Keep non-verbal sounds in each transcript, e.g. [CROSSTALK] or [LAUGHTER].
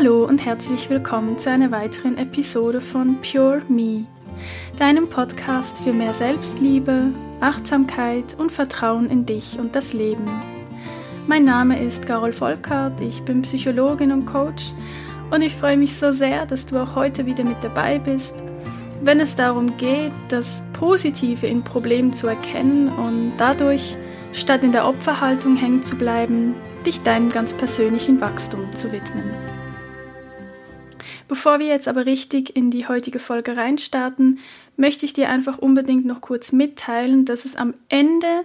Hallo und herzlich willkommen zu einer weiteren Episode von Pure Me, deinem Podcast für mehr Selbstliebe, Achtsamkeit und Vertrauen in dich und das Leben. Mein Name ist Carol Volkart, ich bin Psychologin und Coach und ich freue mich so sehr, dass du auch heute wieder mit dabei bist, wenn es darum geht, das Positive in Problemen zu erkennen und dadurch, statt in der Opferhaltung hängen zu bleiben, dich deinem ganz persönlichen Wachstum zu widmen. Bevor wir jetzt aber richtig in die heutige Folge reinstarten, möchte ich dir einfach unbedingt noch kurz mitteilen, dass es am Ende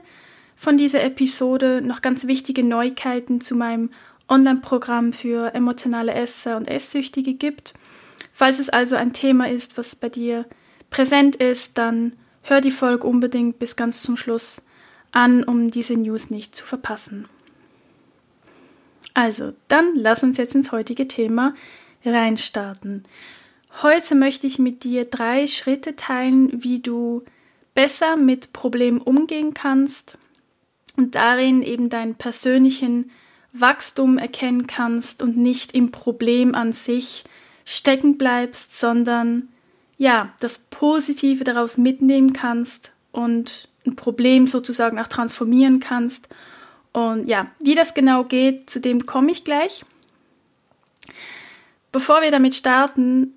von dieser Episode noch ganz wichtige Neuigkeiten zu meinem Online-Programm für emotionale Esser und Esssüchtige gibt. Falls es also ein Thema ist, was bei dir präsent ist, dann hör die Folge unbedingt bis ganz zum Schluss an, um diese News nicht zu verpassen. Also, dann lass uns jetzt ins heutige Thema reinstarten. Heute möchte ich mit dir drei Schritte teilen, wie du besser mit Problemen umgehen kannst und darin eben deinen persönlichen Wachstum erkennen kannst und nicht im Problem an sich stecken bleibst, sondern ja, das Positive daraus mitnehmen kannst und ein Problem sozusagen auch transformieren kannst. Und ja, wie das genau geht, zu dem komme ich gleich. Bevor wir damit starten,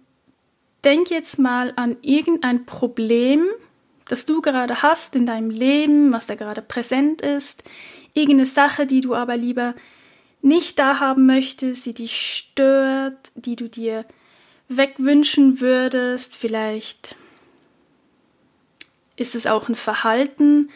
denk jetzt mal an irgendein Problem, das du gerade hast in deinem Leben, was da gerade präsent ist, irgendeine Sache, die du aber lieber nicht da haben möchtest, die dich stört, die du dir wegwünschen würdest, vielleicht ist es auch ein Verhalten,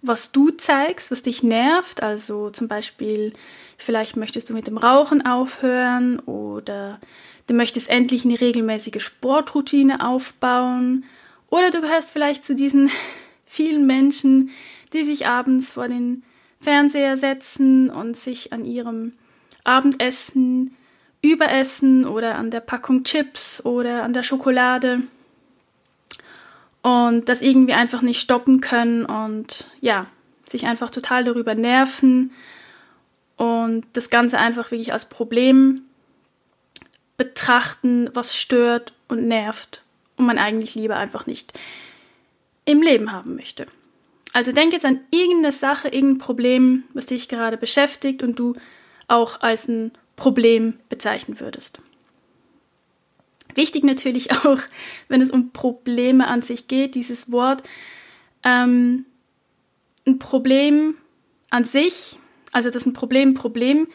was du zeigst, was dich nervt, also zum Beispiel Vielleicht möchtest du mit dem Rauchen aufhören oder du möchtest endlich eine regelmäßige Sportroutine aufbauen oder du gehörst vielleicht zu diesen [LAUGHS] vielen Menschen, die sich abends vor den Fernseher setzen und sich an ihrem Abendessen überessen oder an der Packung Chips oder an der Schokolade und das irgendwie einfach nicht stoppen können und ja, sich einfach total darüber nerven und das Ganze einfach wirklich als Problem betrachten, was stört und nervt und man eigentlich lieber einfach nicht im Leben haben möchte. Also denk jetzt an irgendeine Sache, irgendein Problem, was dich gerade beschäftigt und du auch als ein Problem bezeichnen würdest. Wichtig natürlich [LAUGHS] auch, wenn es um Probleme an sich geht, dieses Wort. Ähm, ein Problem an sich also das ist ein Problem. Problem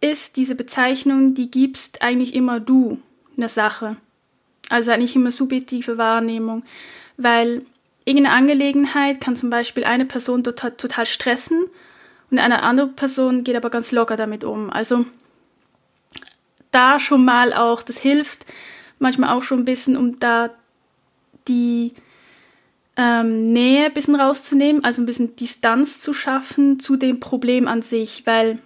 ist diese Bezeichnung, die gibst eigentlich immer du eine Sache. Also eigentlich immer subjektive Wahrnehmung, weil irgendeine Angelegenheit kann zum Beispiel eine Person total, total stressen und eine andere Person geht aber ganz locker damit um. Also da schon mal auch, das hilft manchmal auch schon ein bisschen, um da die ähm, Nähe ein bisschen rauszunehmen, also ein bisschen Distanz zu schaffen zu dem Problem an sich, weil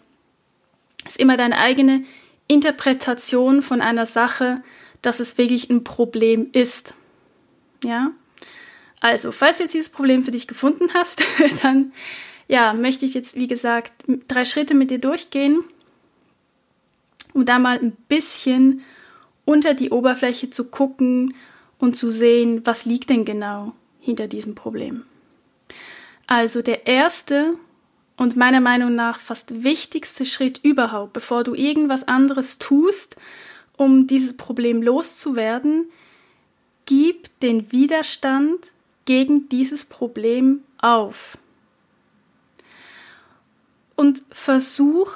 es immer deine eigene Interpretation von einer Sache, dass es wirklich ein Problem ist. Ja? Also, falls du jetzt dieses Problem für dich gefunden hast, [LAUGHS] dann ja, möchte ich jetzt, wie gesagt, drei Schritte mit dir durchgehen, um da mal ein bisschen unter die Oberfläche zu gucken und zu sehen, was liegt denn genau hinter diesem Problem. Also der erste und meiner Meinung nach fast wichtigste Schritt überhaupt, bevor du irgendwas anderes tust, um dieses Problem loszuwerden, gib den Widerstand gegen dieses Problem auf. Und versuch,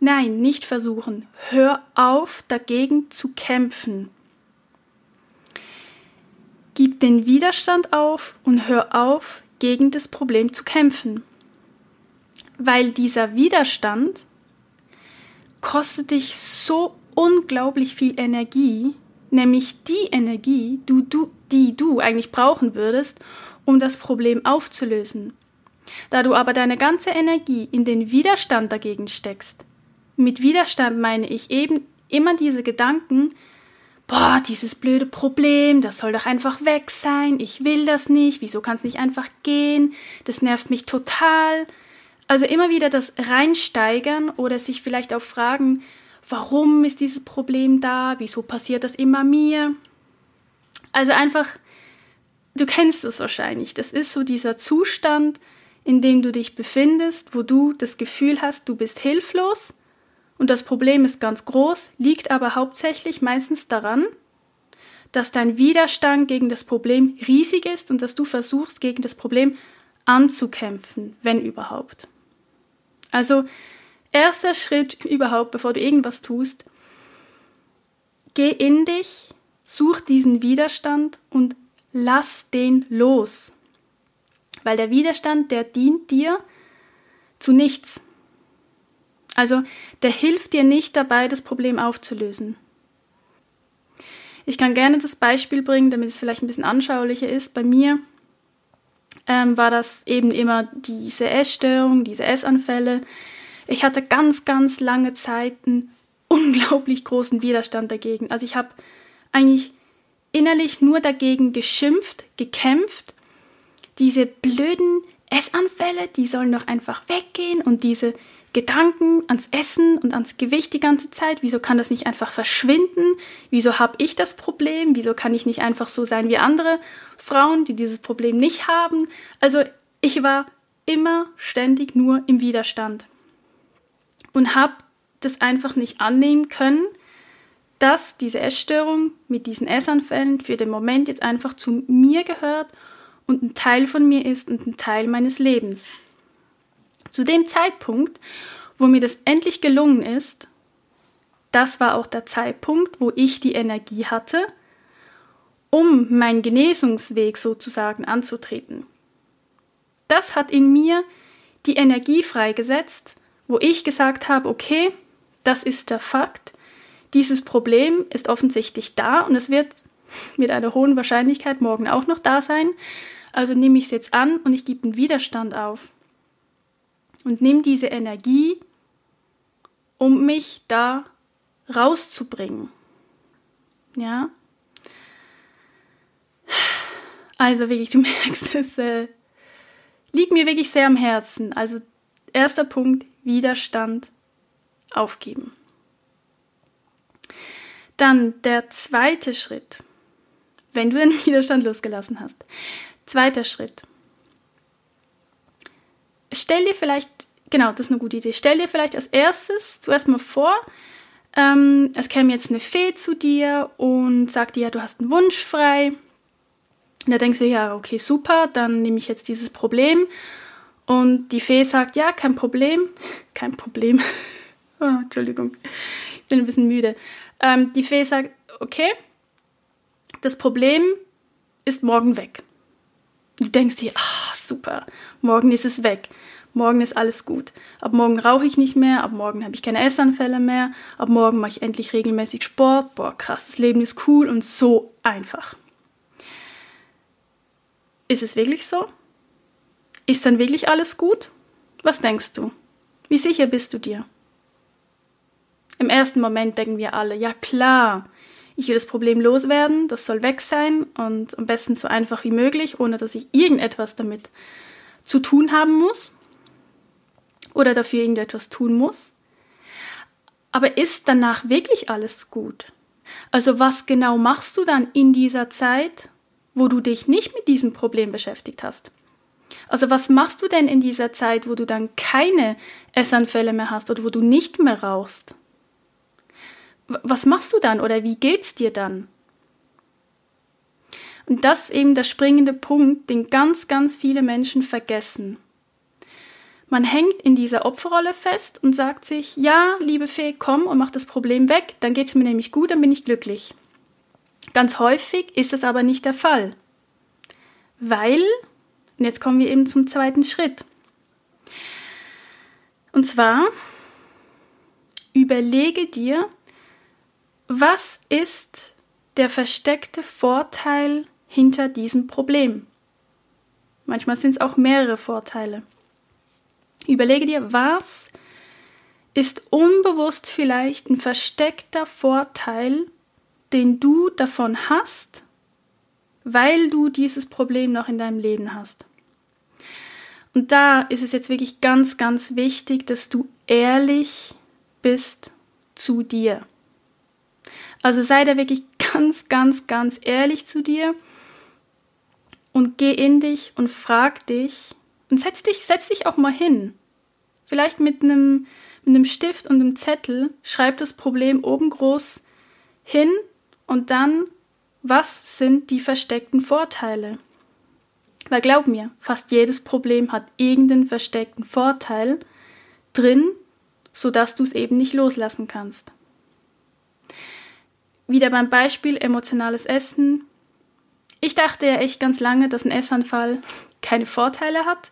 nein, nicht versuchen, hör auf dagegen zu kämpfen. Gib den Widerstand auf und hör auf, gegen das Problem zu kämpfen. Weil dieser Widerstand kostet dich so unglaublich viel Energie, nämlich die Energie, du, du, die du eigentlich brauchen würdest, um das Problem aufzulösen. Da du aber deine ganze Energie in den Widerstand dagegen steckst, mit Widerstand meine ich eben immer diese Gedanken, boah, dieses blöde Problem, das soll doch einfach weg sein, ich will das nicht, wieso kann es nicht einfach gehen, das nervt mich total. Also immer wieder das reinsteigern oder sich vielleicht auch fragen, warum ist dieses Problem da, wieso passiert das immer mir. Also einfach, du kennst es wahrscheinlich, das ist so dieser Zustand, in dem du dich befindest, wo du das Gefühl hast, du bist hilflos und das Problem ist ganz groß, liegt aber hauptsächlich meistens daran, dass dein Widerstand gegen das Problem riesig ist und dass du versuchst, gegen das Problem anzukämpfen, wenn überhaupt. Also erster Schritt [LAUGHS] überhaupt, bevor du irgendwas tust, geh in dich, such diesen Widerstand und lass den los. Weil der Widerstand, der dient dir zu nichts. Also der hilft dir nicht dabei, das Problem aufzulösen. Ich kann gerne das Beispiel bringen, damit es vielleicht ein bisschen anschaulicher ist. Bei mir ähm, war das eben immer diese Essstörung, diese Essanfälle. Ich hatte ganz, ganz lange Zeit einen [LAUGHS] unglaublich großen Widerstand dagegen. Also ich habe eigentlich innerlich nur dagegen geschimpft, gekämpft diese blöden Essanfälle, die sollen doch einfach weggehen und diese Gedanken ans Essen und ans Gewicht die ganze Zeit, wieso kann das nicht einfach verschwinden? Wieso habe ich das Problem? Wieso kann ich nicht einfach so sein wie andere Frauen, die dieses Problem nicht haben? Also ich war immer ständig nur im Widerstand und habe das einfach nicht annehmen können, dass diese Essstörung mit diesen Essanfällen für den Moment jetzt einfach zu mir gehört und ein Teil von mir ist und ein Teil meines Lebens. Zu dem Zeitpunkt, wo mir das endlich gelungen ist, das war auch der Zeitpunkt, wo ich die Energie hatte, um meinen Genesungsweg sozusagen anzutreten. Das hat in mir die Energie freigesetzt, wo ich gesagt habe, okay, das ist der Fakt, dieses Problem ist offensichtlich da und es wird mit einer hohen Wahrscheinlichkeit morgen auch noch da sein. Also nehme ich es jetzt an und ich gebe einen Widerstand auf. Und nehme diese Energie, um mich da rauszubringen. Ja? Also wirklich, du [LAUGHS] merkst, es äh, liegt mir wirklich sehr am Herzen. Also erster Punkt, Widerstand aufgeben. Dann der zweite Schritt, wenn du den [LAUGHS] Widerstand losgelassen hast. Zweiter Schritt. Stell dir vielleicht, genau, das ist eine gute Idee. Stell dir vielleicht als erstes zuerst mal vor, ähm, es käme jetzt eine Fee zu dir und sagt dir, ja, du hast einen Wunsch frei. Und da denkst du, ja, okay, super, dann nehme ich jetzt dieses Problem. Und die Fee sagt, ja, kein Problem. [LAUGHS] Kein Problem. [LAUGHS] oh, Entschuldigung, ich bin ein bisschen müde. Ähm, die Fee sagt, okay, das Problem ist morgen weg. Du denkst dir, ah, super, morgen ist es weg. Morgen ist alles gut. Ab morgen rauche ich nicht mehr, ab morgen habe ich keine Essanfälle mehr, ab morgen mache ich endlich regelmäßig Sport. Boah, krass, das Leben ist cool und so einfach. Ist es wirklich so? Ist dann wirklich alles gut? Was denkst du? Wie sicher bist du dir? Im ersten Moment denken wir alle, ja klar, ich will das Problem loswerden, das soll weg sein und am besten so einfach wie möglich, ohne dass ich irgendetwas damit zu tun haben muss oder dafür irgendetwas tun muss. Aber ist danach wirklich alles gut? Also was genau machst du dann in dieser Zeit, wo du dich nicht mit diesem Problem beschäftigt hast? Also was machst du denn in dieser Zeit, wo du dann keine Essanfälle mehr hast oder wo du nicht mehr rauchst? was machst du dann oder wie geht's dir dann? Und das ist eben der springende Punkt, den ganz, ganz viele Menschen vergessen. Man hängt in dieser Opferrolle fest und sagt sich, ja, liebe Fee, komm und mach das Problem weg, dann geht es mir nämlich gut, dann bin ich glücklich. Ganz häufig ist das aber nicht der Fall. Weil, und jetzt kommen wir eben zum zweiten Schritt. Und zwar, überlege dir, was ist der versteckte Vorteil hinter diesem Problem? Manchmal sind es auch mehrere Vorteile. Überlege dir, was ist unbewusst vielleicht ein versteckter Vorteil, den du davon hast, weil du dieses Problem noch in deinem Leben hast. Und da ist es jetzt wirklich ganz, ganz wichtig, dass du ehrlich bist zu dir. Also sei da wirklich ganz, ganz, ganz ehrlich zu dir und geh in dich und frag dich und setz dich, setz dich auch mal hin. Vielleicht mit einem, mit einem Stift und einem Zettel, schreib das Problem oben groß hin und dann, was sind die versteckten Vorteile? Weil glaub mir, fast jedes Problem hat irgendeinen versteckten Vorteil drin, sodass du es eben nicht loslassen kannst. Wieder beim Beispiel emotionales Essen. Ich dachte ja echt ganz lange, dass ein Essanfall keine Vorteile hat.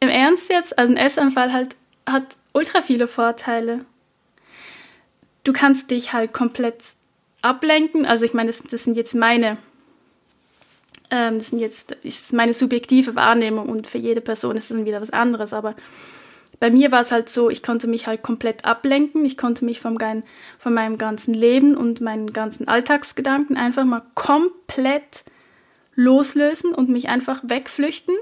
Im Ernst jetzt, also ein Essanfall halt, hat ultra viele Vorteile. Du kannst dich halt komplett ablenken. Also ich meine, das, das sind jetzt meine, ähm, das sind jetzt das ist meine subjektive Wahrnehmung und für jede Person ist das dann wieder was anderes. Aber bei mir war es halt so, ich konnte mich halt komplett ablenken. Ich konnte mich vom, von meinem ganzen Leben und meinen ganzen Alltagsgedanken einfach mal komplett loslösen und mich einfach wegflüchten.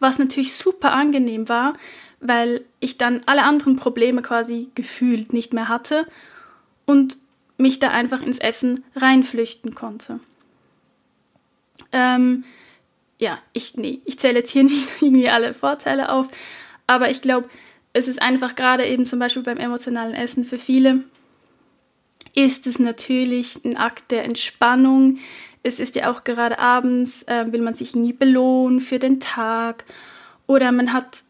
Was natürlich super angenehm war, weil ich dann alle anderen Probleme quasi gefühlt nicht mehr hatte und mich da einfach ins Essen reinflüchten konnte. Ähm, ja, ich, nee, ich zähle jetzt hier [LAUGHS] nicht irgendwie alle Vorteile auf, aber ich glaube, es ist einfach gerade eben zum Beispiel beim emotionalen Essen für viele, ist es natürlich ein Akt der Entspannung. Es ist ja auch gerade abends, äh, will man sich irgendwie belohnen für den Tag oder man hat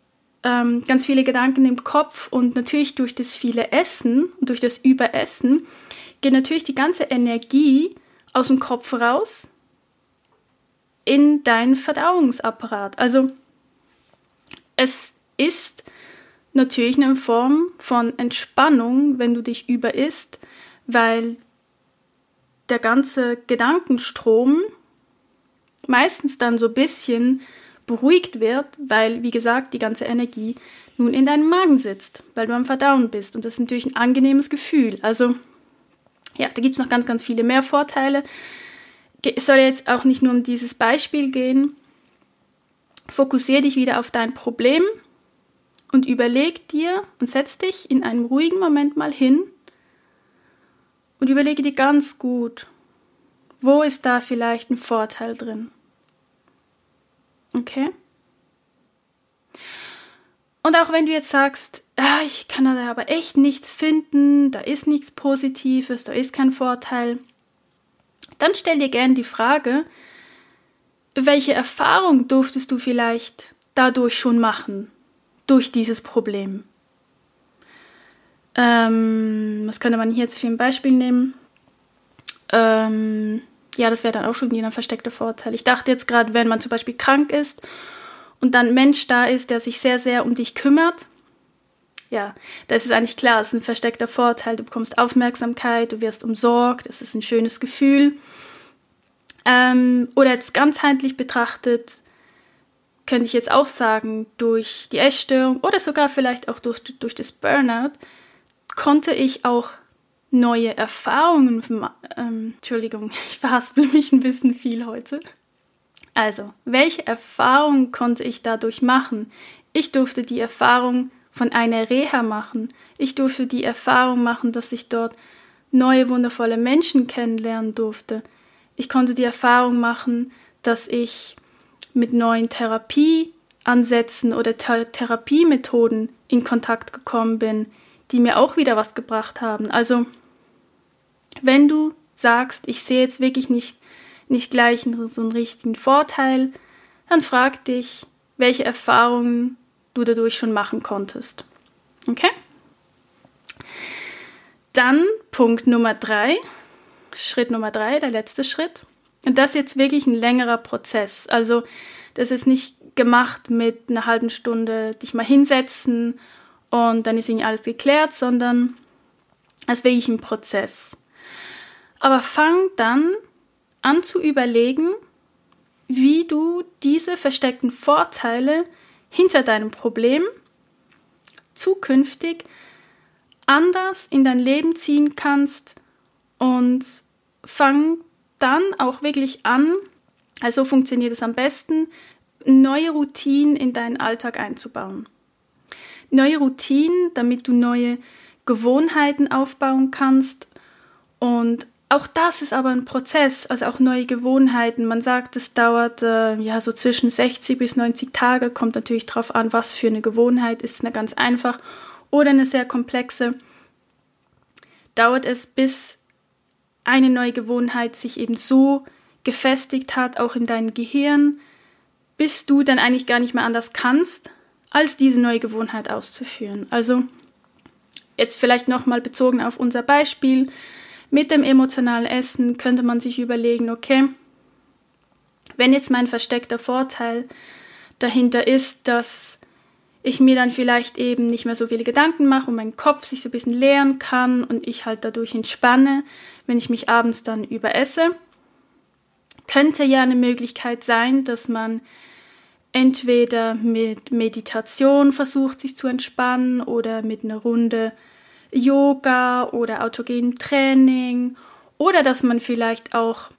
ähm, ganz viele Gedanken im Kopf und natürlich durch das viele Essen, durch das Überessen, geht natürlich die ganze Energie aus dem Kopf raus in deinen Verdauungsapparat. Also es ist natürlich eine Form von Entspannung, wenn du dich überisst, weil der ganze Gedankenstrom meistens dann so ein bisschen beruhigt wird, weil, wie gesagt, die ganze Energie nun in deinem Magen sitzt, weil du am Verdauen bist. Und das ist natürlich ein angenehmes Gefühl. Also, ja, da gibt es noch ganz, ganz viele mehr Vorteile. Es soll jetzt auch nicht nur um dieses Beispiel gehen. Fokussiere dich wieder auf dein Problem und überleg dir und setz dich in einem ruhigen Moment mal hin und überlege dir ganz gut, wo ist da vielleicht ein Vorteil drin. Okay? Und auch wenn du jetzt sagst, ah, ich kann da aber echt nichts finden, da ist nichts Positives, da ist kein Vorteil, dann stell dir gerne die Frage, welche Erfahrung durftest du vielleicht dadurch schon machen? Durch dieses Problem. Ähm, was könnte man hier jetzt für ein Beispiel nehmen? Ähm, ja, das wäre dann auch schon wieder ein versteckter Vorteil. Ich dachte jetzt gerade, wenn man zum Beispiel krank ist und dann ein Mensch da ist, der sich sehr, sehr um dich kümmert, ja, das ist eigentlich klar, es ist ein versteckter Vorteil. Du bekommst Aufmerksamkeit, du wirst umsorgt, es ist ein schönes Gefühl. Ähm, oder jetzt ganzheitlich betrachtet, könnte ich jetzt auch sagen, durch die Essstörung oder sogar vielleicht auch durch, durch das Burnout, konnte ich auch neue Erfahrungen, ähm, Entschuldigung, [LAUGHS] ich verhaspel mich ein bisschen viel heute. Also, welche Erfahrungen konnte ich dadurch machen? Ich durfte die Erfahrung von einer Reha machen. Ich durfte die Erfahrung machen, dass ich dort neue wundervolle Menschen kennenlernen durfte. Ich konnte die Erfahrung machen, dass ich mit neuen Therapieansätzen oder Th Therapiemethoden in Kontakt gekommen bin, die mir auch wieder was gebracht haben. Also, wenn du sagst, ich sehe jetzt wirklich nicht, nicht gleich so einen richtigen Vorteil, dann frag dich, welche Erfahrungen du dadurch schon machen konntest. Okay? Dann Punkt Nummer drei, Schritt Nummer drei, der letzte Schritt. Und das ist jetzt wirklich ein längerer Prozess. Also das ist nicht gemacht mit einer halben Stunde dich mal hinsetzen und dann ist irgendwie alles geklärt, sondern es ist wirklich ein Prozess. Aber fang dann an zu überlegen, wie du diese versteckten Vorteile hinter deinem Problem zukünftig anders in dein Leben ziehen kannst und fang dann auch wirklich an, also funktioniert es am besten, neue Routinen in deinen Alltag einzubauen. Neue Routinen, damit du neue Gewohnheiten aufbauen kannst. Und auch das ist aber ein Prozess, also auch neue Gewohnheiten. Man sagt, es dauert äh, ja so zwischen 60 bis 90 Tage, kommt natürlich darauf an, was für eine Gewohnheit ist, eine ganz einfach oder eine sehr komplexe. Dauert es, bis eine neue Gewohnheit sich eben so gefestigt hat, auch in deinem Gehirn, bis du dann eigentlich gar nicht mehr anders kannst, als diese neue Gewohnheit auszuführen. Also jetzt vielleicht nochmal bezogen auf unser Beispiel mit dem emotionalen Essen könnte man sich überlegen, okay, wenn jetzt mein versteckter Vorteil dahinter ist, dass ich mir dann vielleicht eben nicht mehr so viele Gedanken mache und mein Kopf sich so ein bisschen leeren kann und ich halt dadurch entspanne, wenn ich mich abends dann überesse, könnte ja eine Möglichkeit sein, dass man entweder mit Meditation versucht, sich zu entspannen oder mit einer Runde Yoga oder autogenem Training oder dass man vielleicht auch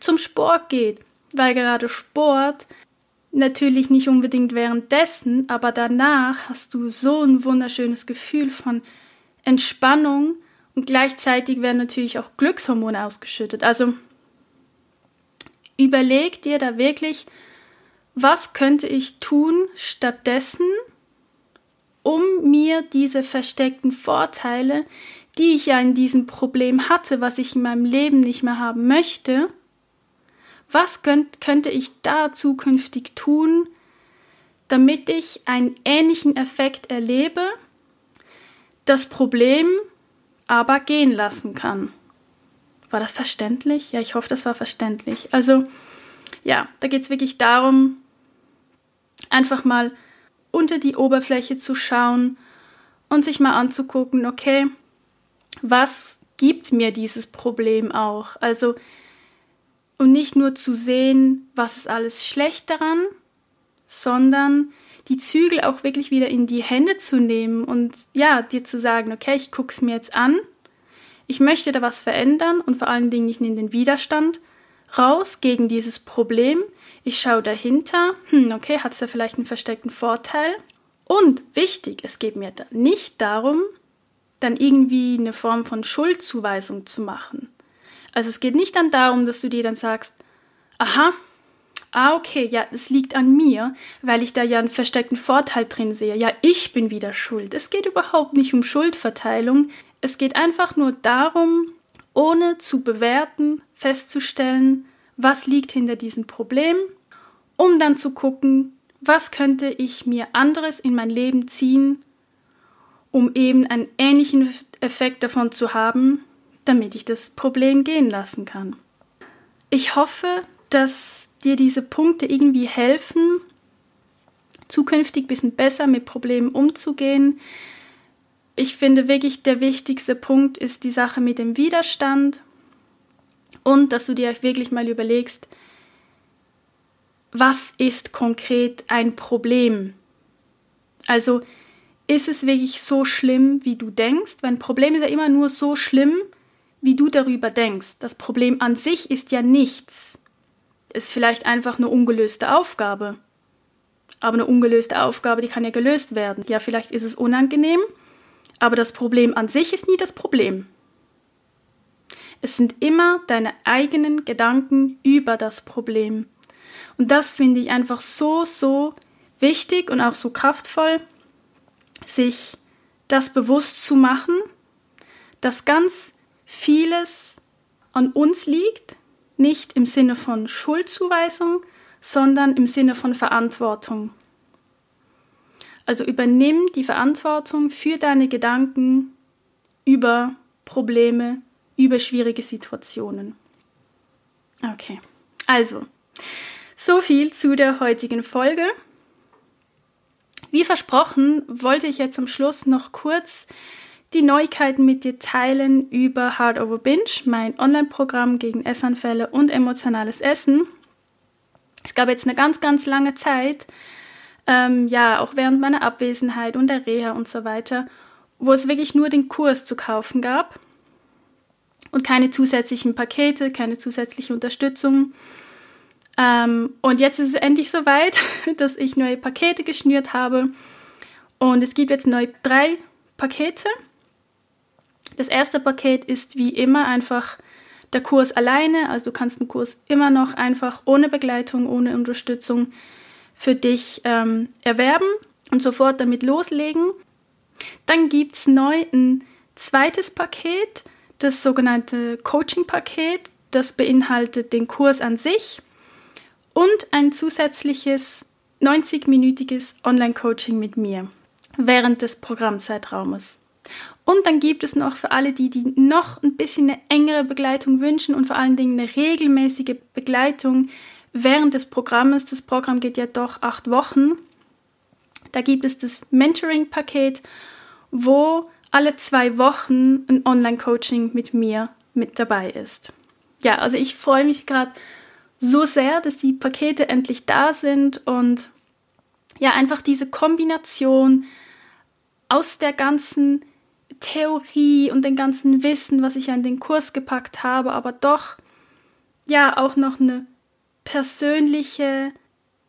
zum Sport geht, weil gerade Sport natürlich nicht unbedingt währenddessen, aber danach hast du so ein wunderschönes Gefühl von Entspannung und gleichzeitig werden natürlich auch Glückshormone ausgeschüttet. Also überleg dir da wirklich, was könnte ich tun stattdessen, um mir diese versteckten Vorteile, die ich ja in diesem Problem hatte, was ich in meinem Leben nicht mehr haben möchte, was könnt, könnte ich da zukünftig tun, damit ich einen ähnlichen Effekt erlebe, das Problem aber gehen lassen kann. War das verständlich? Ja, ich hoffe, das war verständlich. Also ja, da geht es wirklich darum, einfach mal unter die Oberfläche zu schauen und sich mal anzugucken, okay, was gibt mir dieses Problem auch? Also, und nicht nur zu sehen, was ist alles schlecht daran, sondern die Zügel auch wirklich wieder in die Hände zu nehmen und ja, dir zu sagen, okay, ich gucke es mir jetzt an, ich möchte da was verändern und vor allen Dingen, ich nehme den Widerstand raus gegen dieses Problem, ich schaue dahinter, hm, okay, hat es da vielleicht einen versteckten Vorteil? Und wichtig, es geht mir da nicht darum, dann irgendwie eine Form von Schuldzuweisung zu machen. Also es geht nicht dann darum, dass du dir dann sagst, aha, ah okay, ja, es liegt an mir, weil ich da ja einen versteckten Vorteil drin sehe. Ja, ich bin wieder schuld. Es geht überhaupt nicht um Schuldverteilung. Es geht einfach nur darum, ohne zu bewerten, festzustellen, was liegt hinter diesem Problem, um dann zu gucken, was könnte ich mir anderes in mein Leben ziehen, um eben einen ähnlichen Effekt davon zu haben, damit ich das Problem gehen lassen kann. Ich hoffe, dass dir diese Punkte irgendwie helfen, zukünftig ein bisschen besser mit Problemen umzugehen. Ich finde wirklich, der wichtigste Punkt ist die Sache mit dem Widerstand und dass du dir wirklich mal überlegst, was ist konkret ein Problem? Also ist es wirklich so schlimm, wie du denkst? Weil ein Problem ist ja immer nur so schlimm, wie du darüber denkst. Das Problem an sich ist ja nichts. Es ist vielleicht einfach eine ungelöste Aufgabe. Aber eine ungelöste Aufgabe, die kann ja gelöst werden. Ja, vielleicht ist es unangenehm, aber das Problem an sich ist nie das Problem. Es sind immer deine eigenen Gedanken über das Problem. Und das finde ich einfach so, so wichtig und auch so kraftvoll, sich das bewusst zu machen, dass ganz vieles an uns liegt, nicht im Sinne von Schuldzuweisung, sondern im Sinne von Verantwortung. Also übernimm die Verantwortung für deine Gedanken über Probleme, über schwierige Situationen. Okay, also so viel zu der heutigen Folge. Wie versprochen, wollte ich jetzt am Schluss noch kurz die Neuigkeiten mit dir teilen über Hard Over Binge, mein Online-Programm gegen Essanfälle und emotionales Essen. Es gab jetzt eine ganz, ganz lange Zeit, ähm, ja, auch während meiner Abwesenheit und der Reha und so weiter, wo es wirklich nur den Kurs zu kaufen gab und keine zusätzlichen Pakete, keine zusätzliche Unterstützung. Ähm, und jetzt ist es endlich soweit, [LAUGHS] dass ich neue Pakete geschnürt habe. Und es gibt jetzt neu drei Pakete. Das erste Paket ist wie immer einfach der Kurs alleine, also du kannst den Kurs immer noch einfach ohne Begleitung, ohne Unterstützung für dich ähm, erwerben und sofort damit loslegen. Dann gibt es neu ein zweites Paket, das sogenannte Coaching-Paket. Das beinhaltet den Kurs an sich und ein zusätzliches 90-minütiges Online-Coaching mit mir während des Programmzeitraumes. Und dann gibt es noch für alle die, die noch ein bisschen eine engere Begleitung wünschen und vor allen Dingen eine regelmäßige Begleitung während des Programmes. Das Programm geht ja doch acht Wochen. Da gibt es das Mentoring-Paket, wo alle zwei Wochen ein Online-Coaching mit mir mit dabei ist. Ja, also ich freue mich gerade so sehr, dass die Pakete endlich da sind und ja, einfach diese Kombination aus der ganzen Theorie und dem ganzen Wissen, was ich ja in den Kurs gepackt habe, aber doch ja auch noch eine persönliche,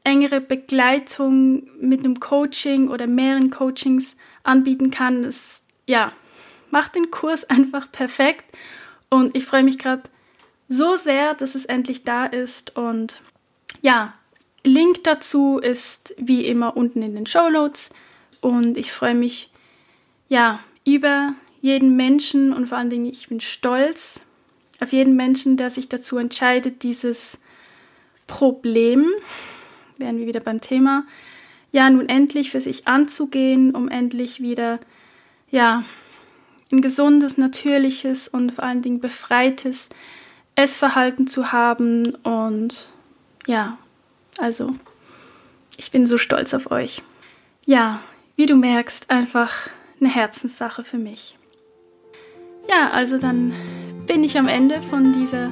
engere Begleitung mit einem Coaching oder mehreren Coachings anbieten kann. Das ja, macht den Kurs [LAUGHS] einfach perfekt und ich freue mich gerade so sehr, dass es endlich da ist und ja, Link dazu ist wie immer unten in den Show Notes und ich freue mich ja über jeden Menschen und vor allen Dingen, ich bin stolz auf jeden Menschen, der sich dazu entscheidet, dieses Problem, wären wir wieder beim Thema, ja, nun endlich für sich anzugehen, um endlich wieder, ja, ein gesundes, natürliches und vor allen Dingen befreites Essverhalten zu haben. Und ja, also, ich bin so stolz auf euch. Ja, wie du merkst, einfach eine Herzenssache für mich. Ja, also dann bin ich am Ende von dieser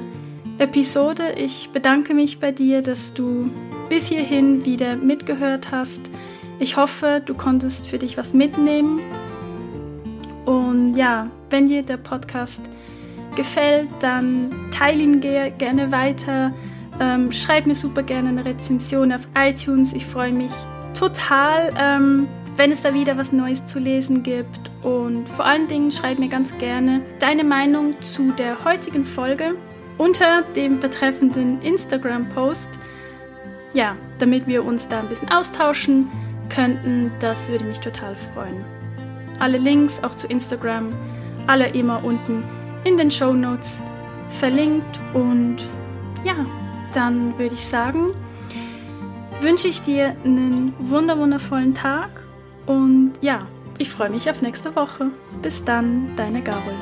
Episode. Ich bedanke mich bei dir, dass du bis hierhin wieder mitgehört hast. Ich hoffe, du konntest für dich was mitnehmen. Und ja, wenn dir der Podcast gefällt, dann teile ihn gerne weiter. Ähm, schreib mir super gerne eine Rezension auf iTunes. Ich freue mich total. Ähm, wenn es da wieder was Neues zu lesen gibt. Und vor allen Dingen schreib mir ganz gerne deine Meinung zu der heutigen Folge unter dem betreffenden Instagram-Post. Ja, damit wir uns da ein bisschen austauschen könnten, das würde mich total freuen. Alle Links auch zu Instagram, alle immer unten in den Show Notes verlinkt. Und ja, dann würde ich sagen, wünsche ich dir einen wunderwundervollen Tag und ja, ich freue mich auf nächste Woche. Bis dann, deine Gabel.